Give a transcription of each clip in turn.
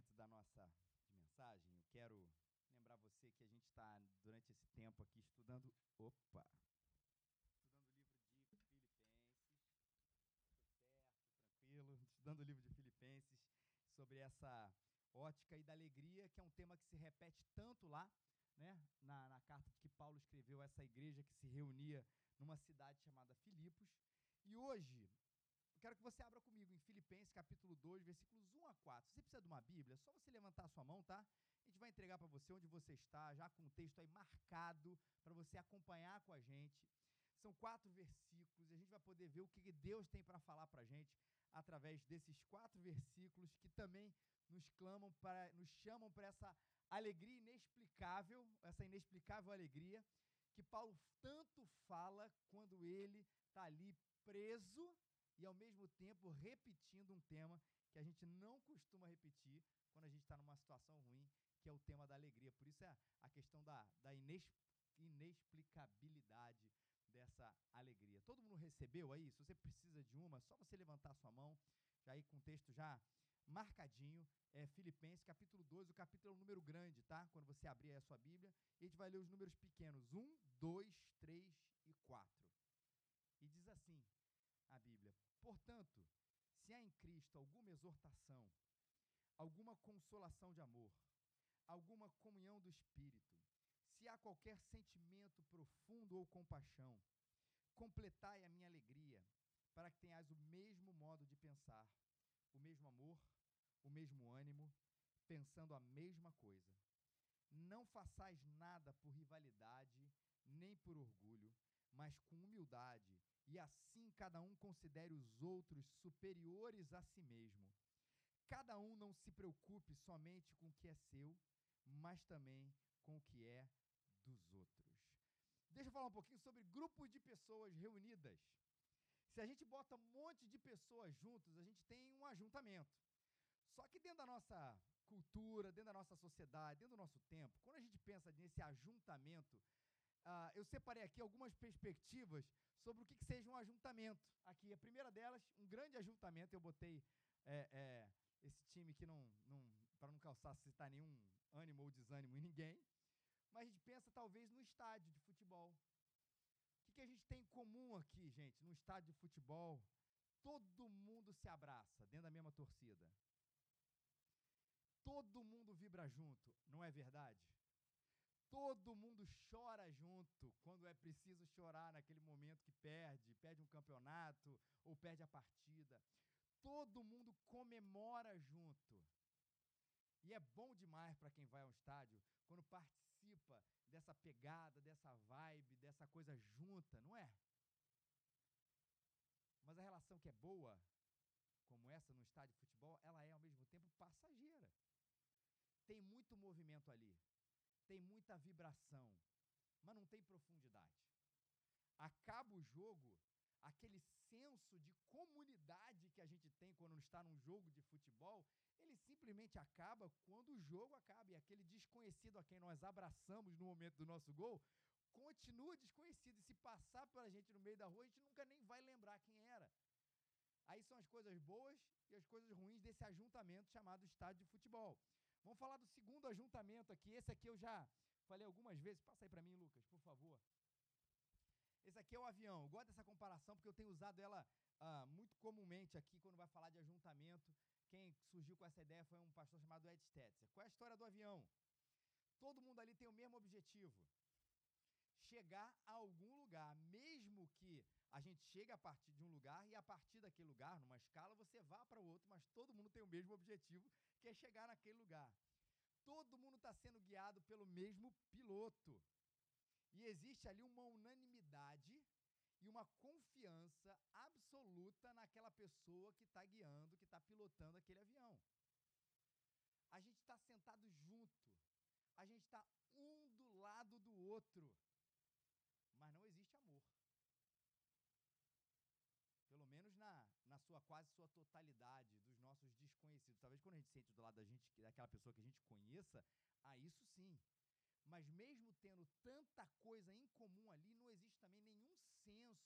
momento da nossa mensagem, eu quero lembrar você que a gente está, durante esse tempo aqui, estudando. Opa! Estudando o livro de Filipenses. Tudo certo, tranquilo. Estudando o livro de Filipenses sobre essa ótica e da alegria, que é um tema que se repete tanto lá, né, na, na carta que Paulo escreveu a essa igreja que se reunia numa cidade chamada Filipos. E hoje quero que você abra comigo em Filipenses capítulo 2, versículos 1 a 4. Se você precisa de uma Bíblia, é só você levantar a sua mão, tá? A gente vai entregar para você onde você está, já com o texto aí marcado, para você acompanhar com a gente. São quatro versículos e a gente vai poder ver o que Deus tem para falar para a gente através desses quatro versículos que também nos clamam para, nos chamam para essa alegria inexplicável, essa inexplicável alegria que Paulo tanto fala quando ele está ali preso e ao mesmo tempo repetindo um tema que a gente não costuma repetir quando a gente está numa situação ruim, que é o tema da alegria. Por isso é a questão da, da inex, inexplicabilidade dessa alegria. Todo mundo recebeu aí? Se você precisa de uma, só você levantar a sua mão, já aí com o texto já marcadinho, é Filipenses, capítulo 2, o capítulo é um número grande, tá? Quando você abrir a sua Bíblia, e a gente vai ler os números pequenos, 1, 2, 3 e 4. E diz assim a Bíblia: Portanto, se há em Cristo alguma exortação, alguma consolação de amor, alguma comunhão do Espírito, se há qualquer sentimento profundo ou compaixão, completai a minha alegria, para que tenhais o mesmo modo de pensar, o mesmo amor, o mesmo ânimo, pensando a mesma coisa. Não façais nada por rivalidade, nem por orgulho, mas com humildade e assim cada um considere os outros superiores a si mesmo. Cada um não se preocupe somente com o que é seu, mas também com o que é dos outros. Deixa eu falar um pouquinho sobre grupos de pessoas reunidas. Se a gente bota um monte de pessoas juntos, a gente tem um ajuntamento. Só que dentro da nossa cultura, dentro da nossa sociedade, dentro do nosso tempo, quando a gente pensa nesse ajuntamento, Uh, eu separei aqui algumas perspectivas sobre o que, que, seja um ajuntamento. Aqui, a primeira delas, um grande ajuntamento. Eu botei é, é, esse time que não, não para não calçar citar nenhum ânimo ou desânimo em ninguém. Mas a gente pensa talvez no estádio de futebol. O que, que a gente tem em comum aqui, gente, no estádio de futebol? Todo mundo se abraça dentro da mesma torcida. Todo mundo vibra junto, não é verdade? Todo mundo chora junto quando é preciso chorar naquele momento que perde, perde um campeonato ou perde a partida. Todo mundo comemora junto. E é bom demais para quem vai ao estádio quando participa dessa pegada, dessa vibe, dessa coisa junta, não é? Mas a relação que é boa, como essa no estádio de futebol, ela é ao mesmo tempo passageira. Tem muito movimento ali tem muita vibração, mas não tem profundidade. Acaba o jogo, aquele senso de comunidade que a gente tem quando está num jogo de futebol, ele simplesmente acaba quando o jogo acaba. E aquele desconhecido a quem nós abraçamos no momento do nosso gol, continua desconhecido. E se passar pela gente no meio da rua, a gente nunca nem vai lembrar quem era. Aí são as coisas boas e as coisas ruins desse ajuntamento chamado estádio de futebol. Vamos falar do segundo ajuntamento aqui. Esse aqui eu já falei algumas vezes. Passa aí para mim, Lucas, por favor. Esse aqui é o avião. Eu gosto dessa comparação porque eu tenho usado ela uh, muito comumente aqui quando vai falar de ajuntamento. Quem surgiu com essa ideia foi um pastor chamado Ed Stetzer. Qual é a história do avião? Todo mundo ali tem o mesmo objetivo: chegar a algum lugar, mesmo que a gente chegue a partir de um lugar e a partir daquele lugar, numa escala, você vá para o outro, mas todo mundo tem o mesmo objetivo, que é chegar naquele lugar. Todo mundo está sendo guiado pelo mesmo piloto. E existe ali uma unanimidade e uma confiança absoluta naquela pessoa que está guiando, que está pilotando aquele avião. A gente está sentado junto, a gente está um do lado do outro, mas não existe amor pelo menos na, na sua quase sua totalidade, dos desconhecidos. Talvez quando a gente sente do lado da gente, daquela pessoa que a gente conheça, a isso sim. Mas mesmo tendo tanta coisa em comum ali, não existe também nenhum senso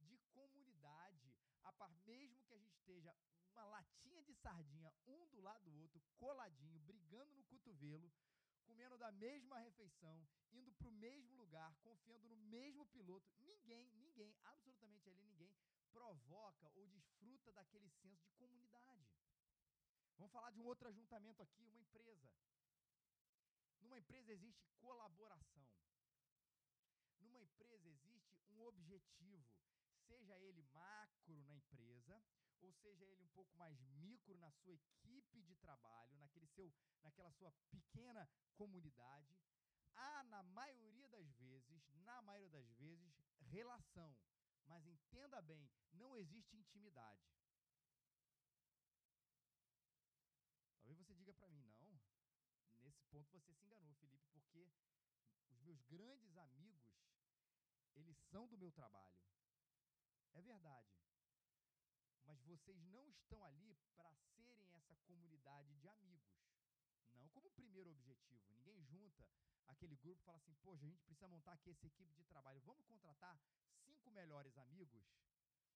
de comunidade. a par, mesmo que a gente esteja uma latinha de sardinha, um do lado do outro, coladinho, brigando no cotovelo, comendo da mesma refeição, indo para o mesmo lugar, confiando no mesmo piloto, ninguém, ninguém, absolutamente ali ninguém, provoca ou desfruta daquele senso de comunidade. Vamos falar de um outro ajuntamento aqui, uma empresa. Numa empresa existe colaboração. Numa empresa existe um objetivo, seja ele macro na empresa, ou seja ele um pouco mais micro na sua equipe de trabalho, naquele seu, naquela sua pequena comunidade, há na maioria das vezes, na maioria das vezes, relação. Mas entenda bem, não existe intimidade. Talvez você diga para mim, não. Nesse ponto você se enganou, Felipe, porque os meus grandes amigos, eles são do meu trabalho. É verdade. Mas vocês não estão ali para serem essa comunidade de amigos. Não como primeiro objetivo. Ninguém junta aquele grupo e fala assim: poxa, a gente precisa montar aqui essa equipe de trabalho. Vamos contratar cinco melhores amigos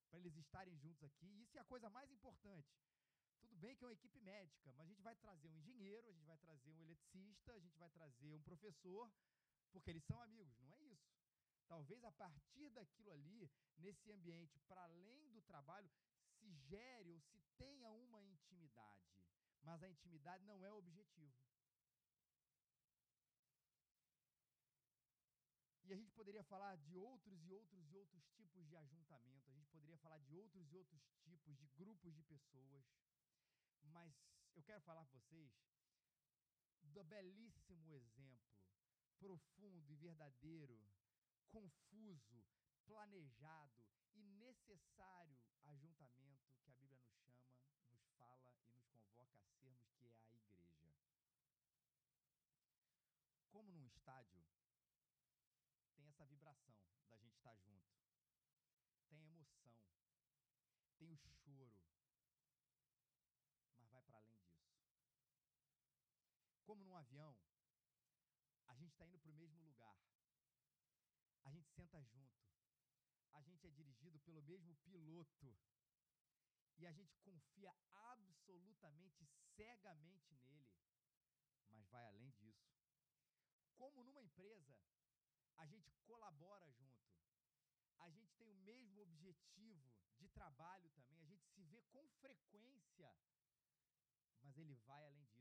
para eles estarem juntos aqui. Isso é a coisa mais importante. Tudo bem que é uma equipe médica, mas a gente vai trazer um engenheiro, a gente vai trazer um eletricista, a gente vai trazer um professor, porque eles são amigos. Não é isso. Talvez a partir daquilo ali, nesse ambiente, para além do trabalho, se gere ou se tenha uma intimidade. Mas a intimidade não é o objetivo. E a gente poderia falar de outros e outros e outros tipos de ajuntamento, a gente poderia falar de outros e outros tipos de grupos de pessoas, mas eu quero falar para vocês do belíssimo exemplo, profundo e verdadeiro, confuso, planejado e necessário ajuntamento que a Bíblia nos chama, nos fala e nos convoca a sermos, que é a igreja. Como num estádio, tem essa vibração da gente estar junto, tem emoção, tem o choro, mas vai para além disso. Como num avião, a gente está indo para o mesmo lugar, a gente senta junto, a gente é dirigido pelo mesmo piloto. E a gente confia absolutamente cegamente nele, mas vai além disso. Como numa empresa, a gente colabora junto, a gente tem o mesmo objetivo de trabalho também, a gente se vê com frequência, mas ele vai além disso,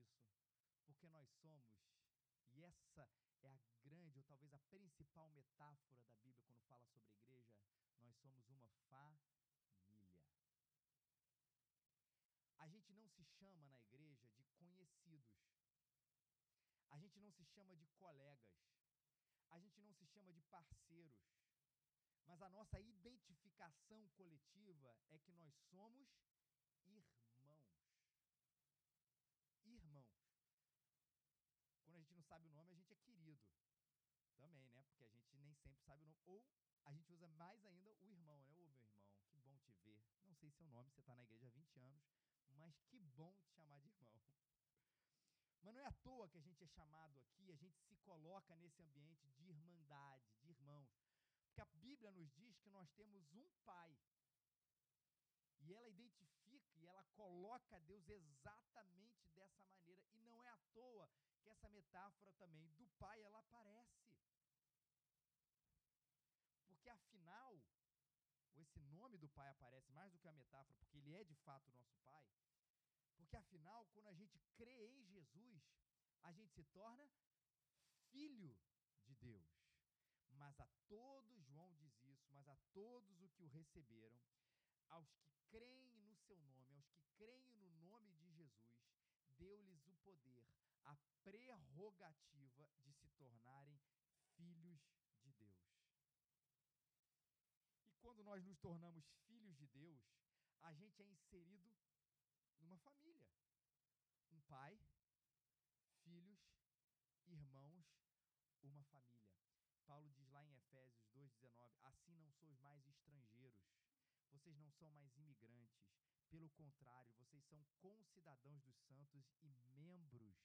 porque nós somos, e essa é a grande, ou talvez a principal metáfora da Bíblia quando fala sobre igreja, nós somos uma família. A gente não se chama na igreja de conhecidos. A gente não se chama de colegas. A gente não se chama de parceiros. Mas a nossa identificação coletiva é que nós somos irmãos. Irmãos. Quando a gente não sabe o nome, a gente é querido. Também, né? Porque a gente nem sempre sabe o nome. Ou a gente usa mais ainda o irmão, né? Ô, meu irmão, que bom te ver. Não sei seu nome, você está na igreja há 20 anos, mas que bom te chamar de irmão. Mas não é à toa que a gente é chamado aqui, a gente se coloca nesse ambiente de irmandade, de irmãos. Porque a Bíblia nos diz que nós temos um Pai. E ela identifica e ela coloca Deus exatamente dessa maneira. E não é à toa que essa metáfora também do Pai ela aparece. Porque afinal, esse nome do Pai aparece mais do que a metáfora, porque ele é de fato o nosso Pai. Porque afinal, quando a gente crê em Jesus, a gente se torna filho de Deus. Mas a todos, João diz isso, mas a todos o que o receberam, aos que creem no seu nome, aos que creem no nome de Jesus, deu-lhes o poder, a prerrogativa de se tornarem filhos de Deus. E quando nós nos tornamos filhos de Deus, a gente é inserido numa família. Um pai, filhos, irmãos, uma família. Paulo diz lá em Efésios 2,19: Assim não sois mais estrangeiros, vocês não são mais imigrantes, pelo contrário, vocês são concidadãos dos santos e membros,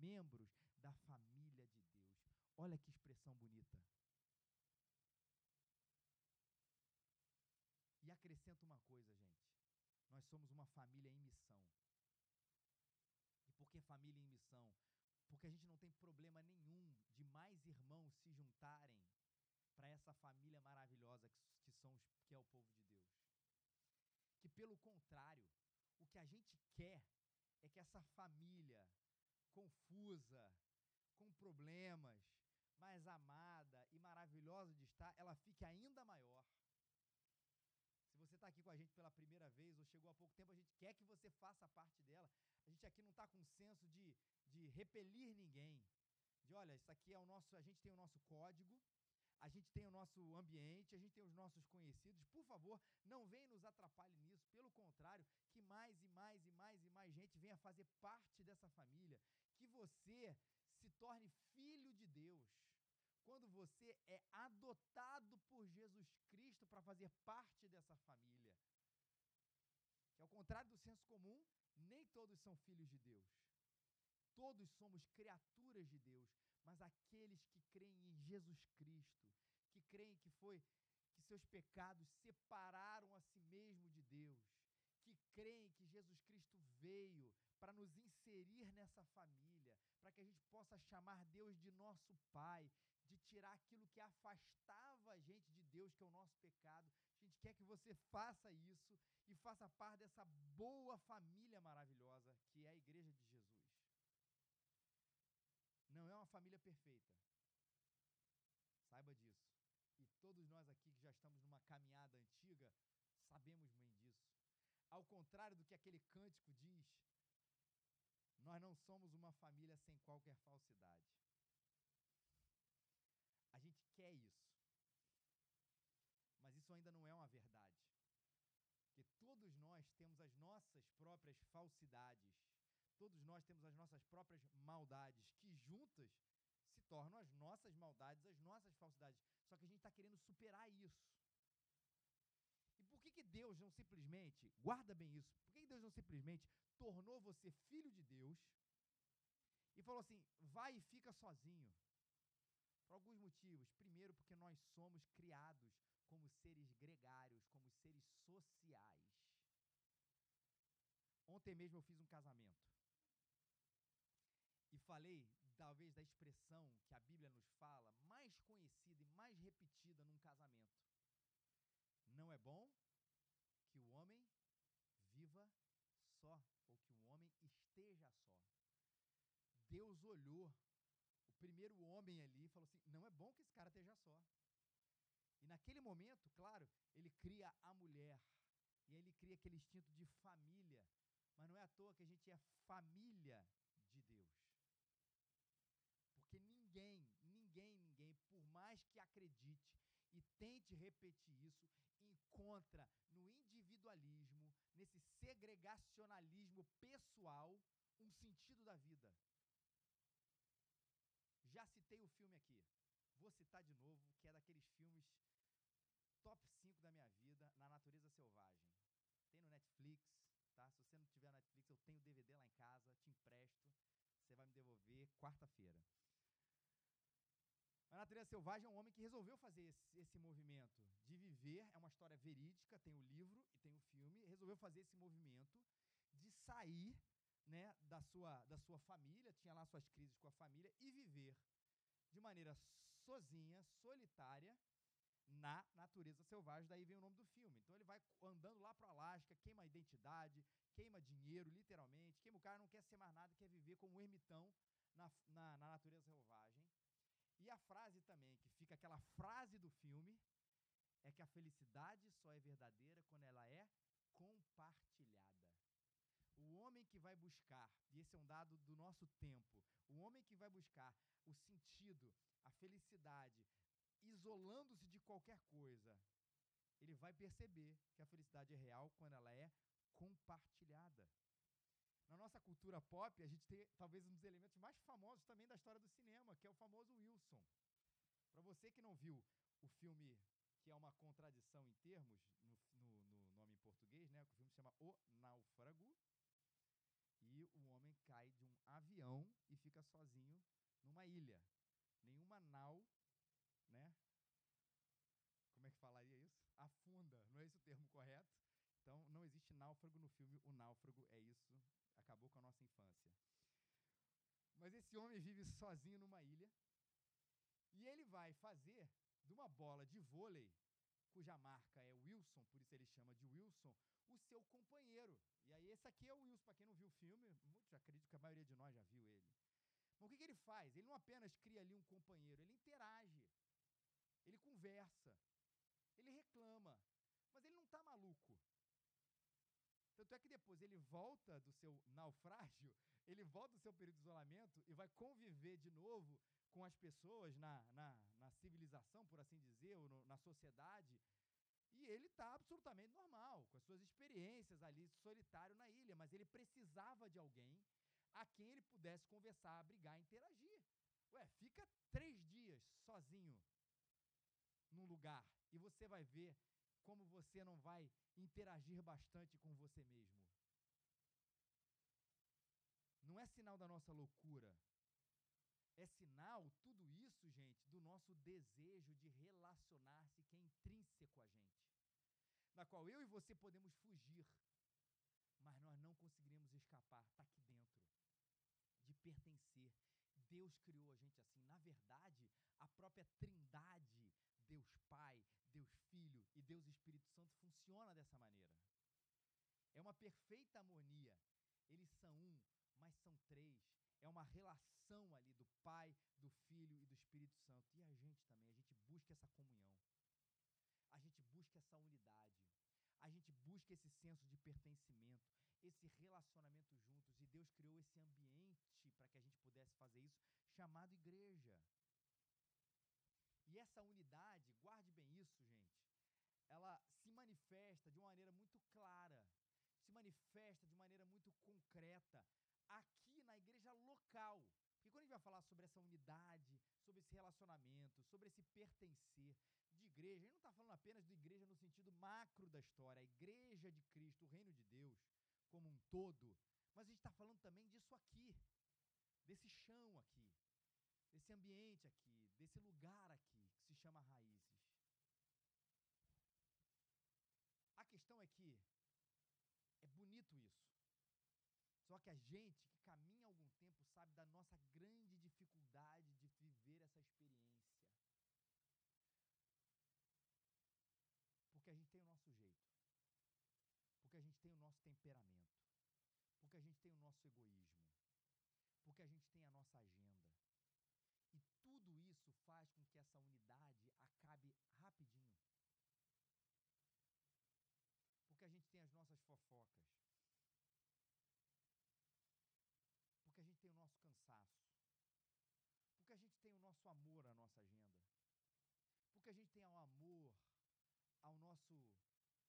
membros da família de Deus. Olha que expressão bonita. E acrescenta uma coisa, gente. Nós somos uma família em missão. E por que família em missão? Porque a gente não tem problema nenhum de mais irmãos se juntarem para essa família maravilhosa que, que, são os, que é o povo de Deus. Que pelo contrário, o que a gente quer é que essa família confusa, com problemas, mais amada e maravilhosa de estar, ela fique ainda maior. Se você está aqui com a gente pela primeira vez ou chegou há pouco tempo, a gente quer que você faça parte dela. A gente aqui não está com senso de, de repelir ninguém. De olha, isso aqui é o nosso. A gente tem o nosso código, a gente tem o nosso ambiente, a gente tem os nossos conhecidos. Por favor, não venha nos atrapalhe nisso. Pelo contrário, que mais e mais e mais e mais gente venha fazer parte dessa família. Que você se torne filho de Deus. Quando você é adotado por Jesus Cristo para fazer parte dessa família. Que ao contrário do senso comum, nem todos são filhos de Deus. Todos somos criaturas de Deus, mas aqueles que creem em Jesus Cristo, que creem que foi que seus pecados separaram a si mesmo de Deus, que creem que Jesus Cristo veio para nos inserir nessa família, para que a gente possa chamar Deus de nosso Pai, de tirar aquilo que afastava a gente de Deus, que é o nosso pecado. A gente quer que você faça isso e faça parte dessa boa família maravilhosa que é a Igreja não é uma família perfeita. Saiba disso. E todos nós aqui que já estamos numa caminhada antiga, sabemos bem disso. Ao contrário do que aquele cântico diz, nós não somos uma família sem qualquer falsidade. A gente quer isso. Mas isso ainda não é uma verdade. Porque todos nós temos as nossas próprias falsidades Todos nós temos as nossas próprias maldades, que juntas se tornam as nossas maldades, as nossas falsidades. Só que a gente está querendo superar isso. E por que, que Deus não simplesmente, guarda bem isso, por que, que Deus não simplesmente tornou você filho de Deus e falou assim: vai e fica sozinho? Por alguns motivos. Primeiro, porque nós somos criados como seres gregários, como seres sociais. Ontem mesmo eu fiz um casamento falei, talvez, da expressão que a Bíblia nos fala, mais conhecida e mais repetida num casamento. Não é bom que o homem viva só, ou que o homem esteja só. Deus olhou o primeiro homem ali e falou assim: não é bom que esse cara esteja só. E naquele momento, claro, ele cria a mulher. E ele cria aquele instinto de família. Mas não é à toa que a gente é família de Deus. Porque ninguém, ninguém, ninguém, por mais que acredite e tente repetir isso, encontra no individualismo, nesse segregacionalismo pessoal, um sentido da vida. Já citei o filme aqui. Vou citar de novo, que é daqueles filmes top 5 da minha vida, Na Natureza Selvagem. Tem no Netflix, tá? Se você não tiver Netflix, eu tenho DVD lá em casa, te empresto. Você vai me devolver quarta-feira. A natureza selvagem é um homem que resolveu fazer esse, esse, movimento de viver. É uma história verídica, tem o livro e tem o filme. Resolveu fazer esse movimento de sair né, da, sua, da sua família, tinha lá suas crises com a família, e viver de maneira sozinha, solitária, na natureza selvagem. Daí vem o nome do filme. Então ele vai andando lá para o Alasca, queima a identidade, queima dinheiro, literalmente. Queima o cara, não quer ser mais nada, quer viver como um ermitão na, na, na natureza frase também, que fica aquela frase do filme, é que a felicidade só é verdadeira quando ela é compartilhada. O homem que vai buscar, e esse é um dado do nosso tempo, o homem que vai buscar o sentido, a felicidade, isolando-se de qualquer coisa, ele vai perceber que a felicidade é real quando ela é compartilhada. Na nossa cultura pop, a gente tem talvez um dos elementos mais famosos também da história do cinema, que é o famoso Wilson. Para você que não viu o filme, que é uma contradição em termos no, no, no nome em português, né? O filme se chama O Náufrago. E o homem cai de um avião e fica sozinho numa ilha. Nenhuma nau, né? Como é que falaria isso? afunda, não é esse o termo correto? Então, não existe náufrago no filme O Náufrago, é isso, acabou com a nossa infância. Mas esse homem vive sozinho numa ilha e ele vai fazer de uma bola de vôlei, cuja marca é Wilson, por isso ele chama de Wilson, o seu companheiro. E aí, esse aqui é o Wilson, para quem não viu o filme, muitos acredito que a maioria de nós já viu ele. Mas o que, que ele faz? Ele não apenas cria ali um companheiro, ele interage, ele conversa, ele reclama, mas ele não está maluco. Tanto é que depois ele volta do seu naufrágio, ele volta do seu período de isolamento e vai conviver de novo com as pessoas na, na, na civilização, por assim dizer, ou no, na sociedade. E ele está absolutamente normal, com as suas experiências ali, solitário na ilha, mas ele precisava de alguém a quem ele pudesse conversar, brigar, interagir. Ué, fica três dias sozinho num lugar e você vai ver como você não vai interagir bastante com você mesmo. Não é sinal da nossa loucura. É sinal, tudo isso, gente, do nosso desejo de relacionar-se que é intrínseco a gente. Na qual eu e você podemos fugir, mas nós não conseguiremos escapar, está aqui dentro. De pertencer, Deus criou a gente assim. Na verdade, a própria Trindade, Deus Pai, Deus Filho e Deus Espírito Santo funciona dessa maneira. É uma perfeita harmonia. Eles são um, mas são três. É uma relação ali do Pai, do Filho e do Espírito Santo. E a gente também, a gente busca essa comunhão. A gente busca essa unidade a gente busca esse senso de pertencimento, esse relacionamento juntos, e Deus criou esse ambiente para que a gente pudesse fazer isso, chamado igreja. Essa unidade, guarde bem isso, gente, ela se manifesta de uma maneira muito clara, se manifesta de maneira muito concreta aqui na igreja local. Porque quando a gente vai falar sobre essa unidade, sobre esse relacionamento, sobre esse pertencer de igreja, a gente não está falando apenas de igreja no sentido macro da história, a igreja de Cristo, o reino de Deus, como um todo, mas a gente está falando também disso aqui, desse chão aqui, desse ambiente aqui, desse lugar aqui, que se chama raízes. A questão é que é bonito isso. Só que a gente que caminha algum tempo sabe da nossa grande dificuldade de viver essa experiência. Porque a gente tem o nosso jeito. Porque a gente tem o nosso temperamento. Porque a gente tem o nosso egoísmo. Porque a gente tem a nossa agenda. E tudo isso faz com que essa unidade acabe rapidinho. Porque a gente tem as nossas fofocas Porque a gente tem o nosso cansaço. Porque a gente tem o nosso amor à nossa agenda. Porque a gente tem o amor ao nosso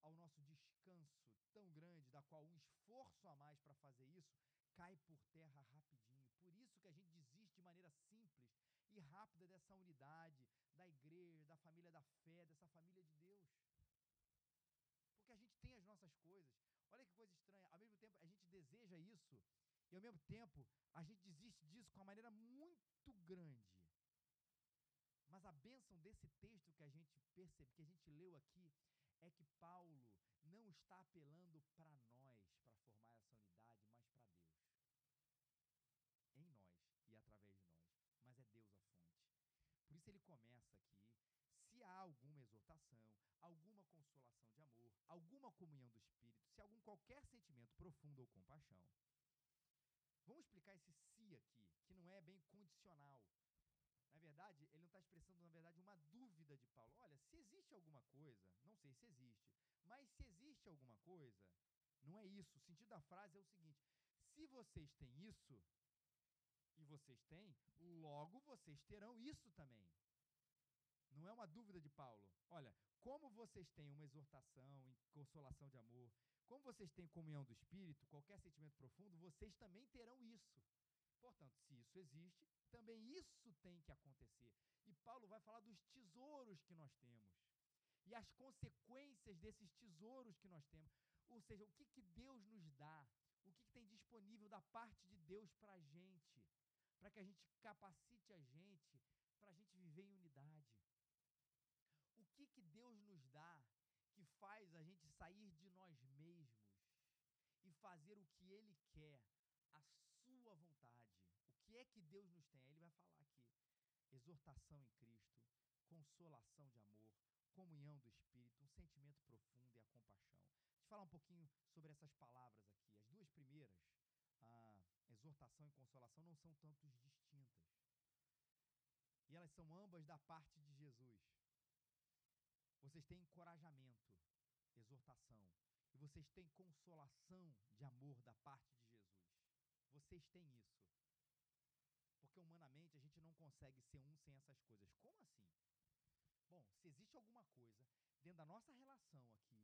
ao nosso descanso tão grande, da qual um esforço a mais para fazer isso cai por terra rapidinho. Por isso que a gente desiste de maneira simples e rápida dessa unidade, da igreja, da família da fé, dessa família de Deus. Porque a gente tem as nossas coisas. Olha que coisa estranha. Ao mesmo tempo, a gente deseja isso e ao mesmo tempo, a gente desiste disso com uma maneira muito grande. Mas a bênção desse texto que a gente percebe, que a gente leu aqui, é que Paulo não está apelando para nós para formar essa unidade, mas para Deus. Em nós e através de nós. Mas é Deus a fonte. Por isso ele começa aqui. Se há alguma exortação, alguma consolação de amor, alguma comunhão do Espírito, se algum qualquer sentimento profundo ou compaixão, Vamos explicar esse se aqui, que não é bem condicional. Na verdade, ele não está expressando, na verdade, uma dúvida de Paulo. Olha, se existe alguma coisa, não sei se existe, mas se existe alguma coisa, não é isso. O sentido da frase é o seguinte: se vocês têm isso, e vocês têm, logo vocês terão isso também. Não é uma dúvida de Paulo. Olha, como vocês têm uma exortação, consolação de amor, como vocês têm comunhão do Espírito, qualquer sentimento profundo, vocês também terão isso. Portanto, se isso existe, também isso tem que acontecer. E Paulo vai falar dos tesouros que nós temos e as consequências desses tesouros que nós temos. Ou seja, o que, que Deus nos dá, o que, que tem disponível da parte de Deus para a gente, para que a gente capacite a gente, para a gente viver em unidade. Que, que Deus nos dá que faz a gente sair de nós mesmos e fazer o que Ele quer, a Sua vontade. O que é que Deus nos tem? Aí Ele vai falar aqui: exortação em Cristo, consolação de amor, comunhão do Espírito, um sentimento profundo e a compaixão. Deixa eu falar um pouquinho sobre essas palavras aqui. As duas primeiras, a exortação e consolação, não são tantos distintas. E elas são ambas da parte de Jesus. Vocês têm encorajamento, exortação, e vocês têm consolação de amor da parte de Jesus. Vocês têm isso. Porque humanamente a gente não consegue ser um sem essas coisas. Como assim? Bom, se existe alguma coisa dentro da nossa relação aqui,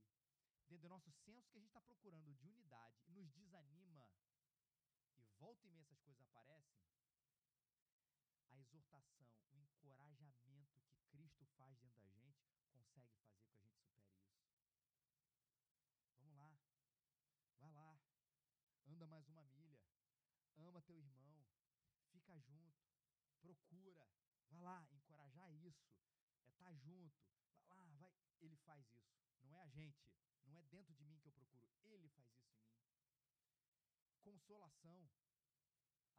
dentro do nosso senso que a gente está procurando de unidade e nos desanima, e volta e meia essas coisas aparecem, a exortação, o encorajamento que Cristo faz dentro da gente consegue fazer com que a gente supere isso. Vamos lá, vai lá, anda mais uma milha, ama teu irmão, fica junto, procura, vai lá, encorajar isso é estar tá junto. Vai lá, vai. Ele faz isso. Não é a gente. Não é dentro de mim que eu procuro. Ele faz isso em mim. Consolação.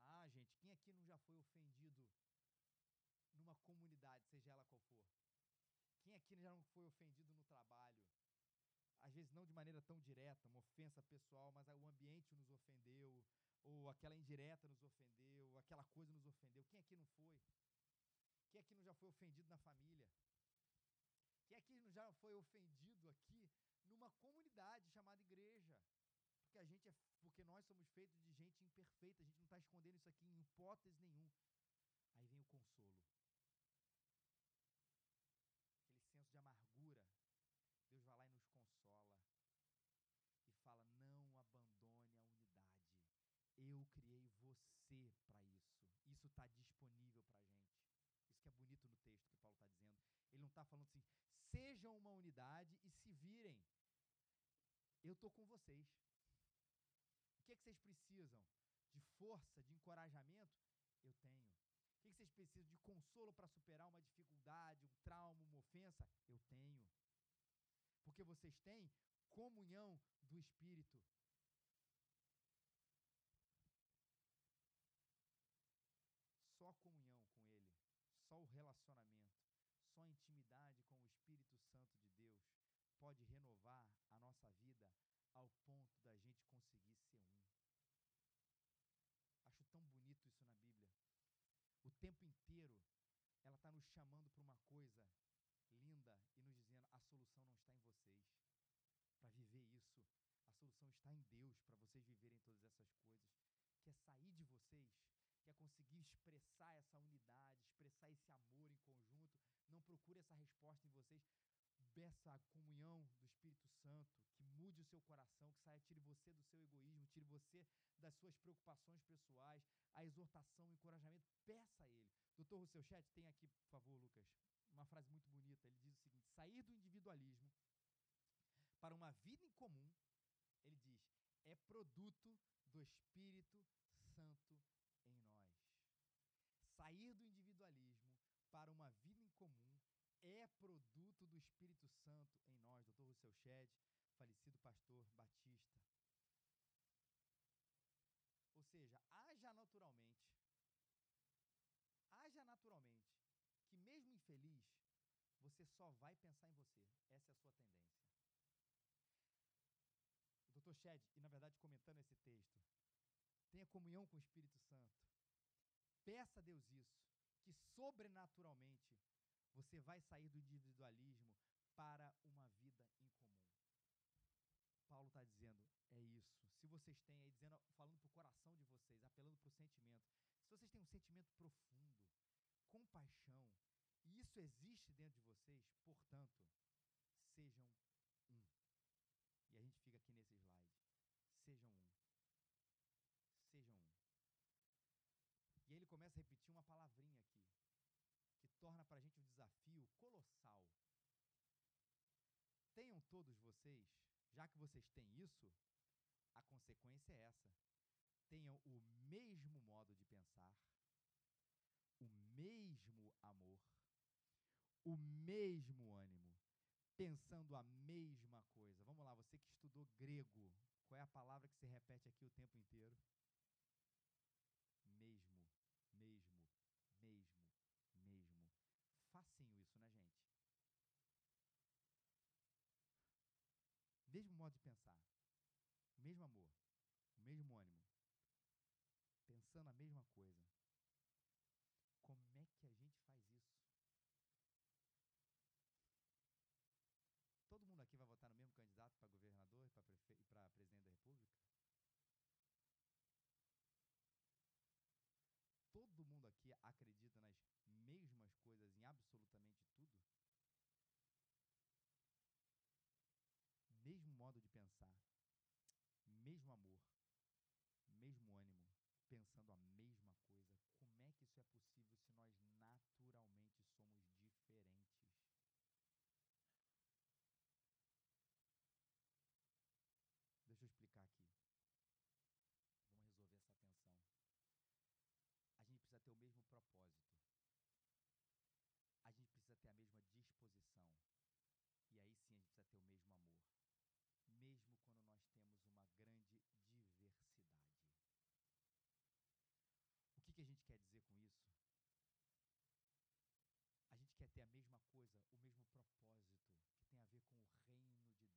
Ah, gente, quem aqui não já foi ofendido numa comunidade, seja ela qual for? Quem aqui já não foi ofendido no trabalho? Às vezes não de maneira tão direta, uma ofensa pessoal, mas o ambiente nos ofendeu, ou aquela indireta nos ofendeu, aquela coisa nos ofendeu. Quem aqui não foi? Quem aqui não já foi ofendido na família? Quem aqui não já foi ofendido aqui numa comunidade chamada igreja? Porque a gente é, porque nós somos feitos de gente imperfeita, a gente não está escondendo isso aqui em hipótese nenhum. Aí vem o consolo. Aquele senso de amargura. Deus vai lá e nos consola. E fala: não abandone a unidade. Eu criei você para isso. Isso está disponível para a gente. Isso que é bonito no texto que Paulo está dizendo. Ele não está falando assim, sejam uma unidade e se virem. Eu estou com vocês. O que é que vocês precisam? De força, de encorajamento? Eu tenho. O que, é que vocês precisam? De consolo para superar uma dificuldade, um trauma, uma ofensa? Eu tenho. Porque vocês têm comunhão do Espírito. Só comunhão com Ele só o relacionamento, só a intimidade com o Espírito Santo de Deus pode renovar a nossa vida ao ponto da gente conseguir ser um. Acho tão bonito isso na Bíblia. O tempo inteiro ela está nos chamando para uma coisa linda e nos dizendo: a solução não está em vocês. Para viver isso, a solução está em Deus para vocês viverem todas essas coisas. Que é sair de vocês quer conseguir expressar essa unidade, expressar esse amor em conjunto, não procure essa resposta em vocês. Peça a comunhão do Espírito Santo, que mude o seu coração, que saia, tire você do seu egoísmo, tire você das suas preocupações pessoais, a exortação, o encorajamento, peça a Ele. Doutor Rousseau Chat, tem aqui, por favor, Lucas, uma frase muito bonita. Ele diz o seguinte: sair do individualismo para uma vida em comum, ele diz, é produto do Espírito Santo. Sair do individualismo para uma vida em comum é produto do Espírito Santo em nós. Dr. Rousseau Shedd, falecido pastor batista. Ou seja, haja naturalmente, haja naturalmente, que mesmo infeliz, você só vai pensar em você. Essa é a sua tendência. O Dr. Shedd, e na verdade comentando esse texto, Tenha comunhão com o Espírito Santo. Peça a Deus isso, que sobrenaturalmente você vai sair do individualismo para uma vida em comum. Paulo está dizendo, é isso. Se vocês têm aí, dizendo, falando para o coração de vocês, apelando para o sentimento, se vocês têm um sentimento profundo, compaixão, e isso existe dentro de vocês, portanto, sejam um. E a gente fica aqui nesse slide. Sejam um sejam um. E aí ele começa a repetir uma palavrinha aqui, que torna para a gente um colossal. Tenham todos vocês, já que vocês têm isso, a consequência é essa. Tenham o mesmo modo de pensar, o mesmo amor, o mesmo ânimo. pensando a mesma coisa. Vamos lá, você que estudou grego, qual é a palavra que se repete aqui o tempo inteiro? Mesmo, mesmo, mesmo, mesmo. Facinho isso, né, gente? Mesmo modo de pensar, o mesmo amor, o mesmo ânimo, pensando a mesma coisa. Como é que a gente faz isso? Todo mundo aqui vai votar no mesmo candidato para governador e para presidente da República? Todo mundo aqui acredita nas mesmas coisas em absolutamente tudo? Mesmo modo de pensar, mesmo amor, mesmo ânimo, pensando a mesma coisa. Como é que isso é possível se nós naturalmente somos diferentes? Deixa eu explicar aqui. Vamos resolver essa tensão. A gente precisa ter o mesmo propósito. A gente precisa ter a mesma disposição. E aí sim a gente precisa ter o mesmo amor. Mesmo quando nós temos uma grande diversidade. O que, que a gente quer dizer com isso? A gente quer ter a mesma coisa, o mesmo propósito, que tem a ver com o reino de Deus,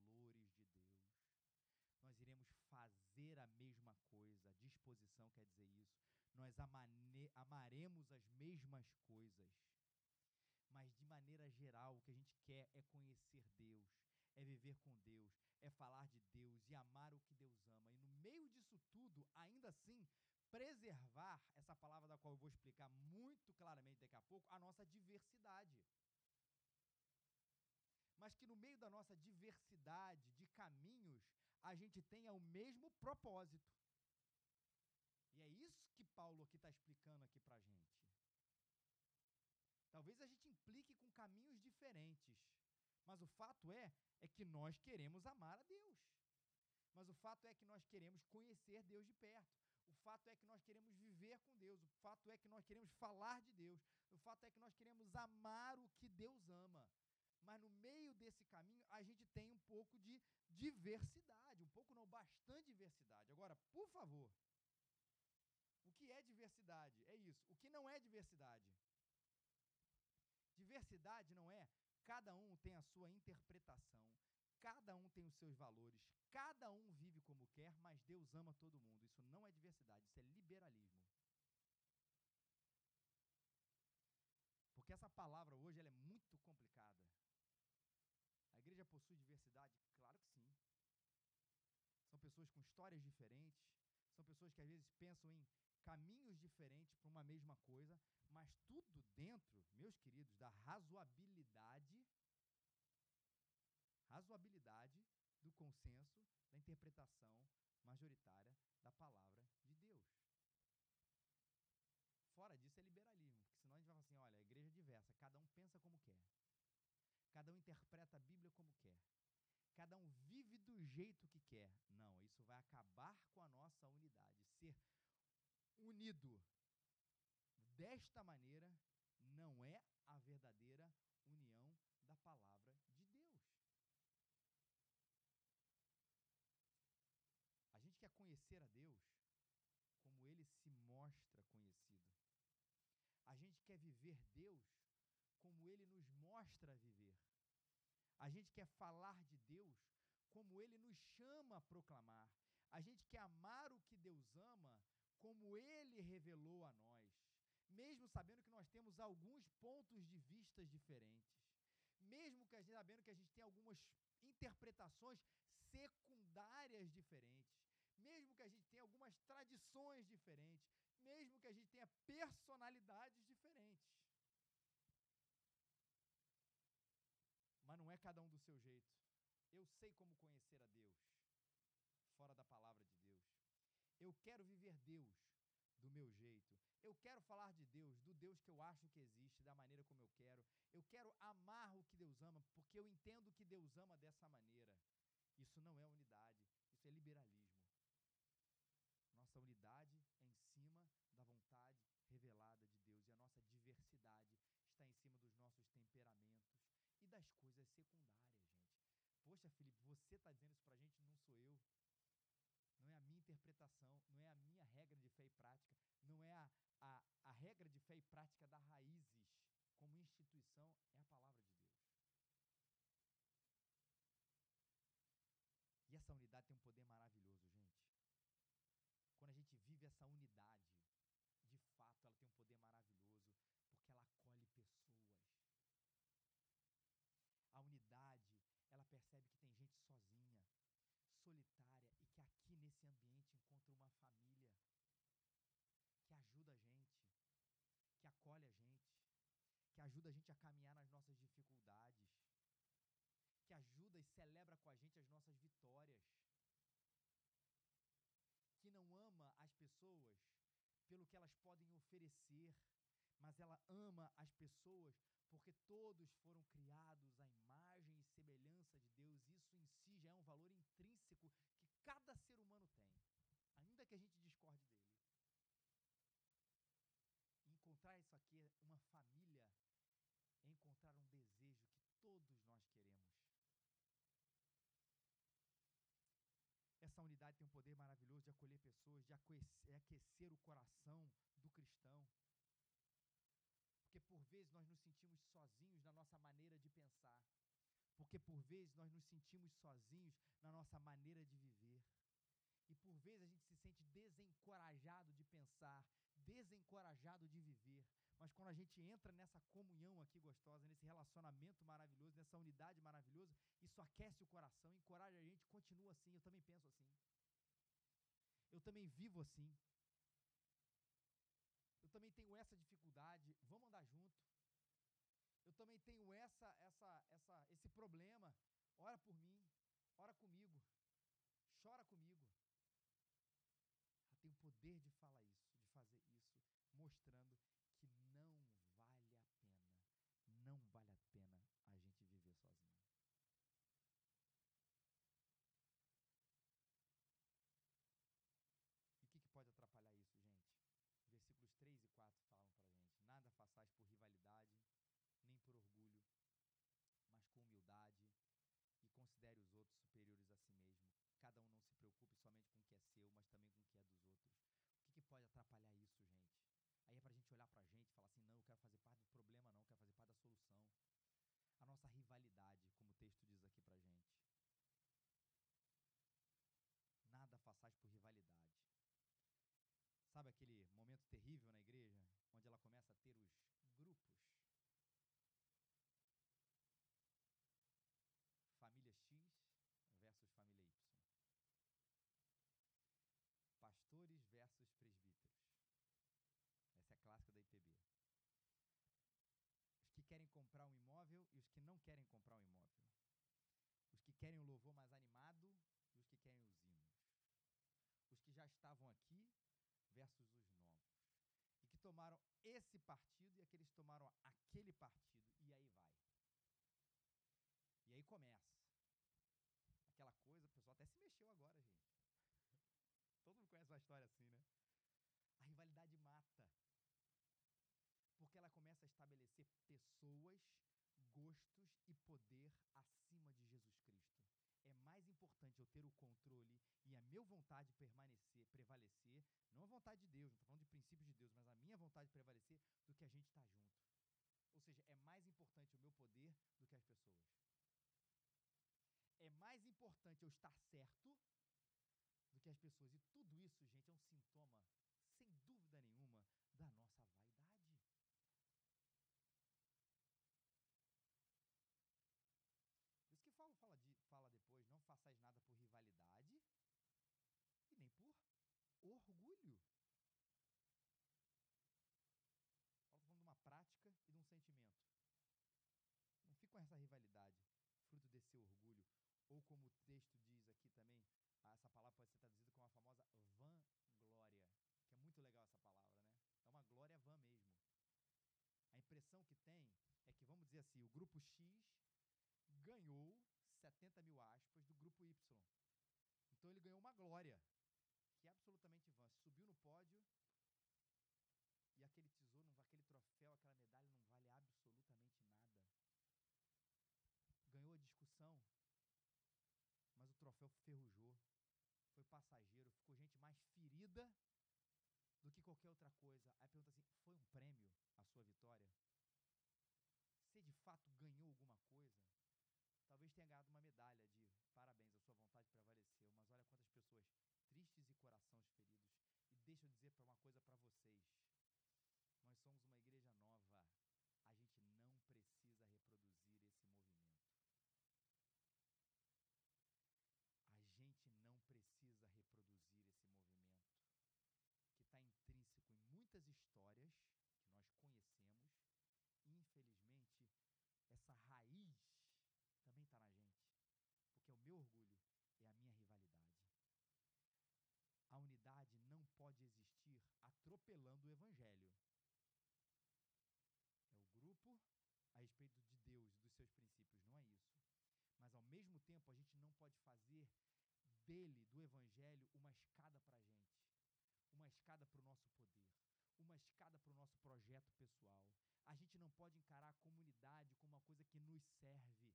os valores de Deus. Nós iremos a mesma coisa, disposição quer dizer isso. Nós amane, amaremos as mesmas coisas. Mas de maneira geral, o que a gente quer é conhecer Deus, é viver com Deus, é falar de Deus e amar o que Deus ama. E no meio disso tudo, ainda assim, preservar essa palavra da qual eu vou explicar muito claramente daqui a pouco, a nossa diversidade. Mas que no meio da nossa diversidade de caminhos, a gente tenha o mesmo propósito. E é isso que Paulo aqui está explicando aqui para a gente. Talvez a gente implique com caminhos diferentes, mas o fato é, é que nós queremos amar a Deus. Mas o fato é que nós queremos conhecer Deus de perto. O fato é que nós queremos viver com Deus. O fato é que nós queremos falar de Deus. O fato é que nós queremos amar o que Deus ama. Mas no meio desse caminho, a gente tem um pouco de diversidade. Um pouco, não, bastante diversidade. Agora, por favor, o que é diversidade? É isso. O que não é diversidade? Diversidade não é cada um tem a sua interpretação, Cada um tem os seus valores, cada um vive como quer, mas Deus ama todo mundo. Isso não é diversidade, isso é liberalismo. Porque essa palavra hoje ela é muito complicada. Diversidade? Claro que sim. São pessoas com histórias diferentes, são pessoas que às vezes pensam em caminhos diferentes para uma mesma coisa, mas tudo dentro, meus queridos, da razoabilidade razoabilidade do consenso da interpretação majoritária da palavra de Deus. Fora disso é liberalismo, porque senão a gente vai falar assim: olha, a igreja é diversa, cada um pensa como quer, cada um interpreta a Bíblia como quer, cada um vive do jeito que quer. Não, isso vai acabar com a nossa unidade. Ser unido desta maneira não é a verdadeira união da palavra de Deus. A gente quer conhecer a Deus como ele se mostra conhecido. A gente quer viver Deus como ele nos mostra viver. A gente quer falar de Deus como ele nos chama a proclamar. A gente quer amar o que Deus ama como ele revelou a nós, mesmo sabendo que nós temos alguns pontos de vistas diferentes. Mesmo que a gente sabendo que a gente tem algumas interpretações secundárias diferentes mesmo que a gente tenha algumas tradições diferentes, mesmo que a gente tenha personalidades diferentes. Cada um do seu jeito. Eu sei como conhecer a Deus, fora da palavra de Deus. Eu quero viver Deus do meu jeito. Eu quero falar de Deus, do Deus que eu acho que existe, da maneira como eu quero. Eu quero amar o que Deus ama, porque eu entendo que Deus ama dessa maneira. Isso não é unidade, isso é liberalismo. Nossa unidade é em cima da vontade revelada de Deus e a nossa diversidade está em cima dos nossos temperamentos e das coisas secundárias, gente. Poxa, Felipe, você está dizendo isso para a gente, não sou eu. Não é a minha interpretação, não é a minha regra de fé e prática, não é a, a, a regra de fé e prática da Raízes como instituição, é a palavra de Deus. E essa unidade tem um poder maravilhoso, gente. Quando a gente vive essa unidade, de fato, ela tem um poder maravilhoso, porque ela acolhe pessoas. A unidade, ela percebe que tem gente sozinha, solitária e que aqui nesse ambiente encontra uma família que ajuda a gente, que acolhe a gente, que ajuda a gente a caminhar nas nossas dificuldades, que ajuda e celebra com a gente as nossas vitórias, que não ama as pessoas pelo que elas podem oferecer, mas ela ama as pessoas porque todos foram criados à imagem e semelhança de Deus. Isso em si já é um valor intrínseco que cada ser humano tem, ainda que a gente discorde dele. encontrar isso aqui, uma família, é encontrar um desejo que todos nós queremos. Essa unidade tem um poder maravilhoso de acolher pessoas, de aquecer o coração do cristão. Porque por vezes nós nos sentimos sozinhos na nossa maneira de pensar. Porque por vezes nós nos sentimos sozinhos na nossa maneira de viver. E por vezes a gente se sente desencorajado de pensar, desencorajado de viver. Mas quando a gente entra nessa comunhão aqui gostosa, nesse relacionamento maravilhoso, nessa unidade maravilhosa, isso aquece o coração, encoraja a gente, continua assim. Eu também penso assim. Eu também vivo assim eu também tenho essa dificuldade, vamos andar junto. Eu também tenho essa, essa, essa, esse problema. Ora por mim, ora comigo, chora comigo. Ela tem o poder de falar isso, de fazer isso, mostrando que não vale a pena, não vale a pena a gente viver sozinho. E o que, que pode atrapalhar isso, gente? versículos 3 e 4 falam para a gente: Nada façais por rivalidade, nem por orgulho, mas com humildade, e considere os outros superiores a si mesmo. Cada um não se preocupe somente com o que é seu, mas também com o que é dos outros. O que, que pode atrapalhar isso, gente? Aí é para a gente olhar para a gente e falar assim: não, eu quero fazer parte do problema, não, eu quero fazer parte da solução. A nossa rivalidade, como o texto diz aqui para a gente. Nada façais por rivalidade. Sabe aquele momento terrível na igreja, onde ela começa a ter os grupos? Família X versus família Y. Pastores versus presbíteros. Essa é a clássica da IPB. Os que querem comprar um imóvel e os que não querem comprar um imóvel. Os que querem o louvor mais animado e os que querem os hinos. Os que já estavam aqui versus os novos. E que tomaram esse partido e aqueles tomaram aquele partido. E aí vai. E aí começa. Aquela coisa, o pessoal até se mexeu agora, gente. Todo mundo conhece uma história assim, né? A rivalidade mata. Porque ela começa a estabelecer pessoas, gostos e poder acima de Jesus Cristo é mais importante eu ter o controle e a minha vontade permanecer, prevalecer, não a vontade de Deus, não estou falando de princípios de Deus, mas a minha vontade prevalecer do que a gente estar tá junto. Ou seja, é mais importante o meu poder do que as pessoas. É mais importante eu estar certo do que as pessoas. E tudo isso, gente, é um sintoma, sem dúvida nenhuma, da nossa vaidade. Por isso que Paulo fala, de, fala depois: não façais nada por rivalidade e nem por orgulho. Paulo está falando de uma prática e de um sentimento. Não fica com essa rivalidade, fruto desse orgulho. Ou como o texto diz aqui também, essa palavra pode ser traduzida como a famosa vanglória, que é muito legal essa palavra, né? É uma glória vã mesmo. A impressão que tem é que, vamos dizer assim, o grupo X ganhou 70 mil aspas do grupo Y. Então ele ganhou uma glória, que é absolutamente vã. Subiu no pódio e aquele tesouro, aquele troféu, aquela medalha não vale absolutamente nada. Água foi passageiro, ficou gente mais ferida do que qualquer outra coisa. Aí pergunta assim: foi um prêmio a sua vitória? Você de fato ganhou alguma coisa? Talvez tenha ganhado uma medalha de parabéns, a sua vontade prevaleceu, mas olha quantas pessoas tristes e corações feridos. E deixa eu dizer para uma coisa para vocês: nós somos uma igreja nova. A gente não precisa reproduzir esse movimento. A gente não precisa reproduzir esse movimento que está intrínseco em muitas histórias que nós conhecemos. E, infelizmente, essa raiz também está na gente. Porque o meu orgulho é a minha rivalidade. A unidade não pode existir atropelando o evangelho. É o grupo a respeito de Deus e dos seus princípios, não é isso. Mas ao mesmo tempo, a gente não pode fazer dele, do evangelho, uma escada para a gente, uma escada para o nosso poder, uma escada para o nosso projeto pessoal. A gente não pode encarar a comunidade como uma coisa que nos serve,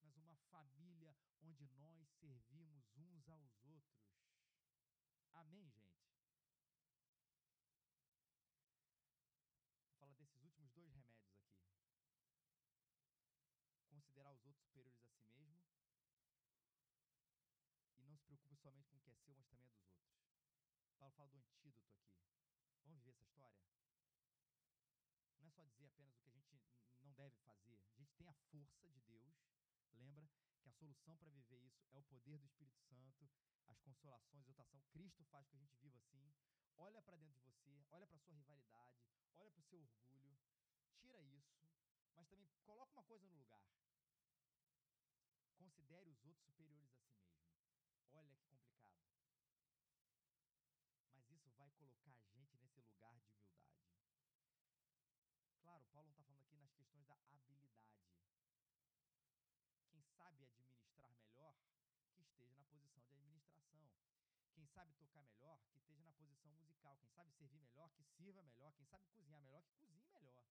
mas uma família onde nós servimos uns aos outros. Amém, gente? Vou falar desses últimos dois remédios aqui. Considerar os outros superiores a si mesmo. E não se preocupe somente com o que é seu, mas também é dos outros. Paulo fala do antídoto aqui. Vamos viver essa história? Não é só dizer apenas o que a gente não deve fazer. A gente tem a força de Deus Lembra que a solução para viver isso é o poder do Espírito Santo, as consolações, a exaltação. Cristo faz que a gente viva assim. Olha para dentro de você, olha para a sua rivalidade, olha para o seu orgulho, tira isso, mas também coloca uma coisa no lugar. Considere os outros superiores a si mesmo. Olha que complicado. Mas isso vai colocar a gente nesse lugar de humildade. Claro, Paulo não está falando aqui nas questões da habilidade quem sabe administrar melhor, que esteja na posição de administração. Quem sabe tocar melhor, que esteja na posição musical. Quem sabe servir melhor, que sirva melhor. Quem sabe cozinhar melhor, que cozinhe melhor.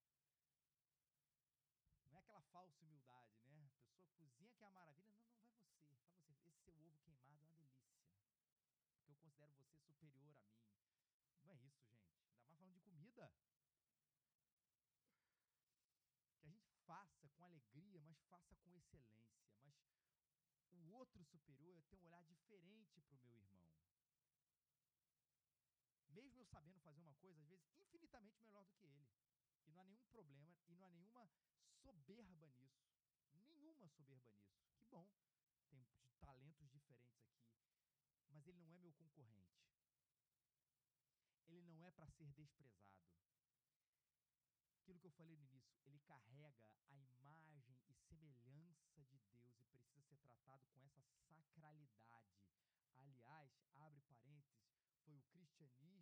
Não é aquela falsa humildade, né? A pessoa cozinha que é a maravilha. Não, não, vai você. Vai você. Esse seu ovo queimado é uma delícia. Porque eu considero você superior a mim. Não é isso, gente. Ainda mais falando de comida que a gente faça com alegria, mas faça com excelência. Mas o outro superior tem um olhar diferente para o meu irmão. Mesmo eu sabendo fazer uma coisa, às vezes, infinitamente melhor do que ele. E não há nenhum problema, e não há nenhuma soberba nisso. Nenhuma soberba nisso. Que bom. Tem talentos diferentes aqui. Mas ele não é meu concorrente. Ele não é para ser desprezado aquilo que eu falei no início, ele carrega a imagem e semelhança de Deus e precisa ser tratado com essa sacralidade. Aliás, abre parênteses, foi o cristianismo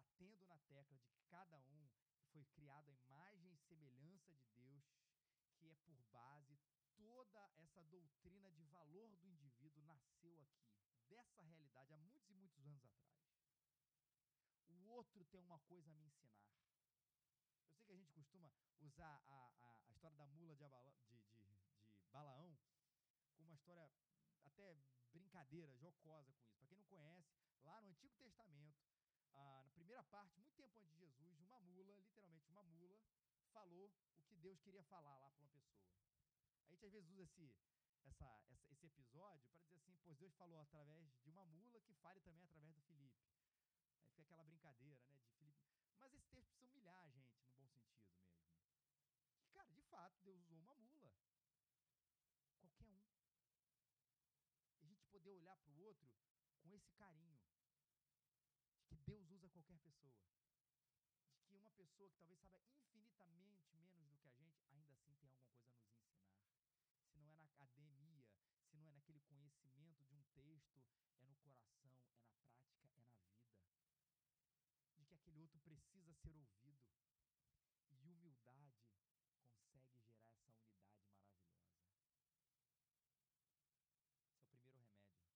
batendo na tecla de que cada um foi criado a imagem e semelhança de Deus, que é por base toda essa doutrina de valor do indivíduo nasceu aqui, dessa realidade, há muitos e muitos anos atrás. O outro tem uma coisa a me ensinar. Eu sei que a gente costuma usar a, a, a história da mula de, Abala, de, de, de Balaão como uma história até brincadeira, jocosa com isso. Para quem não conhece, lá no Antigo Testamento, ah, na primeira parte, muito tempo antes de Jesus, uma mula, literalmente uma mula, falou o que Deus queria falar lá para uma pessoa. A gente às vezes usa esse, essa, essa, esse episódio para dizer assim, pois Deus falou através de uma mula que fale também através do Filipe. Aí fica aquela brincadeira, né, de Filipe. Mas esse texto precisa humilhar a gente, no bom sentido mesmo. Que, cara, de fato, Deus usou uma mula. Qualquer um. E a gente poder olhar para o outro com esse carinho. Que Deus usa qualquer pessoa. De que uma pessoa que talvez saiba infinitamente menos do que a gente, ainda assim tem alguma coisa a nos ensinar se não é na academia, se não é naquele conhecimento de um texto, é no coração, é na prática, é na vida de que aquele outro precisa ser ouvido. E humildade consegue gerar essa unidade maravilhosa. Esse é o primeiro remédio.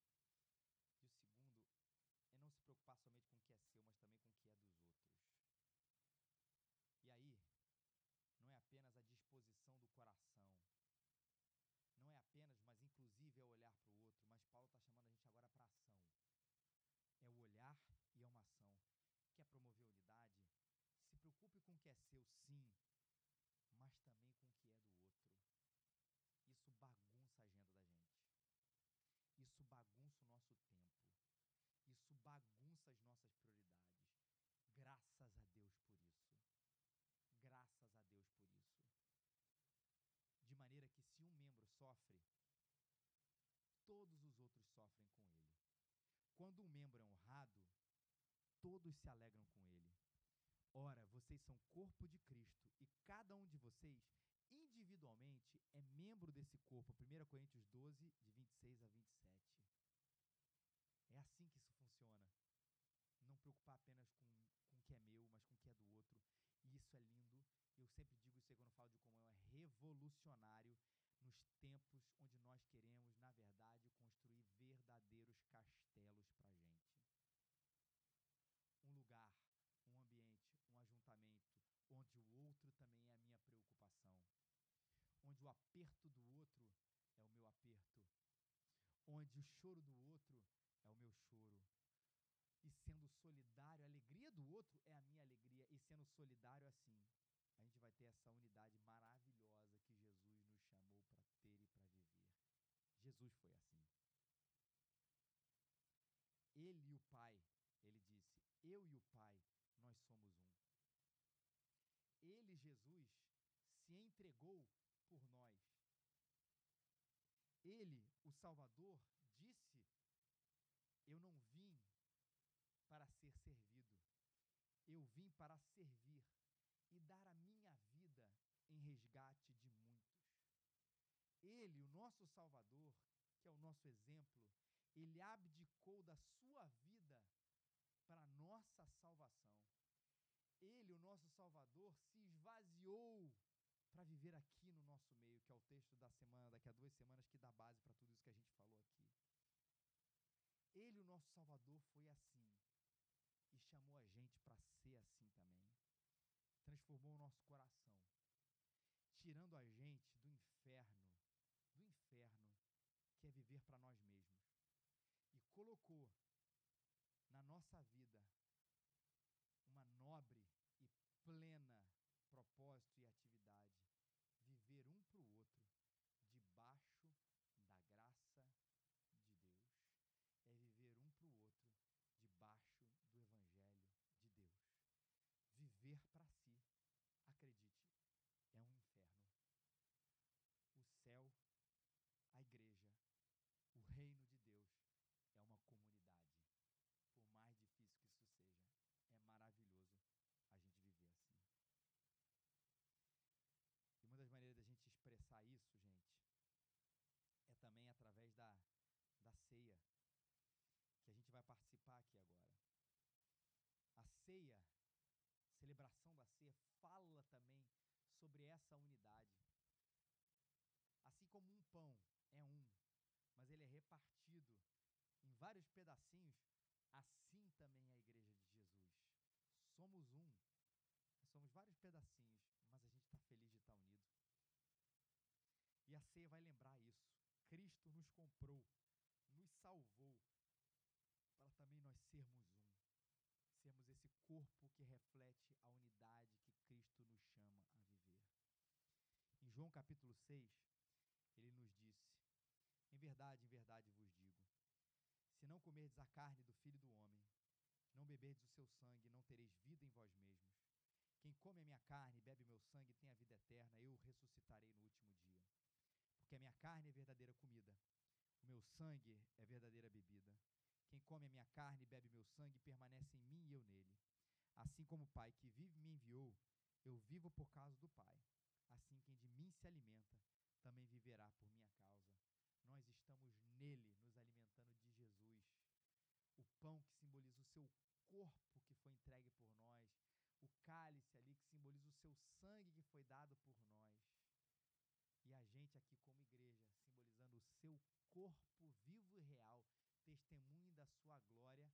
E o segundo é não se preocupar somente com o que é seu, mas também com o que é dos outros. E aí, não é apenas a disposição do coração, não é apenas, mas inclusive é olhar para o outro, mas Paulo está está chamando a gente agora para ação. É o olhar e é uma ação. Quer promover unidade? Se preocupe com o que é seu, sim, mas também com o que é do outro. Isso bagunça a agenda da gente. Isso bagunça o nosso tempo. Isso bagunça as nossas prioridades. Graças a Deus por isso. Graças a Deus por isso. De maneira que, se um membro sofre, todos os outros sofrem com ele. Quando um membro é honrado, todos se alegram com ele. Ora, vocês são corpo de Cristo e cada um de vocês, individualmente, é membro desse corpo. 1 Coríntios 12, de 26 a 27. É assim que isso funciona. Não preocupar apenas com, com o que é meu, mas com o que é do outro. E isso é lindo. Eu sempre digo isso aí quando falo de comunhão, é revolucionário nos tempos onde nós queremos, na verdade, construir verdadeiros castelos para a gente. Um lugar um ambiente, um ajuntamento, onde o outro também é a minha preocupação, onde o aperto do outro é o meu aperto, onde o choro do outro é o meu choro. E sendo solidário, a alegria do outro é a minha alegria, e sendo solidário assim, a gente vai ter essa unidade maravilhosa que Jesus nos chamou para ter e para viver. Jesus foi assim. Ele e o Pai, ele disse: Eu e o Pai nós somos um. Ele, Jesus, se entregou por nós. Ele, o Salvador, disse: Eu não vim para ser servido, eu vim para servir e dar a minha vida em resgate de muitos. Ele, o nosso Salvador, que é o nosso exemplo, ele abdicou da sua vida para nossa salvação. Ele, o nosso Salvador, se esvaziou para viver aqui no nosso meio, que é o texto da semana, daqui a duas semanas, que dá base para tudo isso que a gente falou aqui. Ele, o nosso Salvador, foi assim e chamou a gente para ser assim também. Transformou o nosso coração, tirando a gente do inferno, do inferno que é viver para nós mesmos, e colocou na nossa vida uma nobre e plena propósito e atividade, viver um para o outro debaixo da graça de Deus. É viver um para o outro debaixo do evangelho de Deus. Viver para si, acredite, é um inferno. O céu, a igreja, o reino de Deus é uma comunidade por mais difícil que isso seja, é maravilhoso a gente viver assim. E uma das maneiras da gente expressar isso, gente, é também através da, da ceia, que a gente vai participar aqui agora. A ceia, celebração da ceia, fala também sobre essa unidade. Assim como um pão é um, mas ele é repartido em vários pedacinhos, Assim também é a igreja de Jesus. Somos um. Somos vários pedacinhos, mas a gente está feliz de estar tá unido. E a ceia vai lembrar isso. Cristo nos comprou, nos salvou, para também nós sermos corpo que reflete a unidade que Cristo nos chama a viver. Em João capítulo 6, ele nos disse: Em verdade, em verdade vos digo se não comerdes a carne do filho do homem, não beberdes o seu sangue, não tereis vida em vós mesmos. Quem come a minha carne e bebe meu sangue tem a vida eterna, eu o ressuscitarei no último dia. Porque a minha carne é verdadeira comida, o meu sangue é verdadeira bebida. Quem come a minha carne e bebe meu sangue permanece em mim e eu nele. Assim como o Pai que vive me enviou, eu vivo por causa do Pai. Assim quem de mim se alimenta, também viverá por minha causa nós estamos nele, nos alimentando de Jesus. O pão que simboliza o seu corpo que foi entregue por nós, o cálice ali que simboliza o seu sangue que foi dado por nós. E a gente aqui como igreja, simbolizando o seu corpo vivo e real, testemunho da sua glória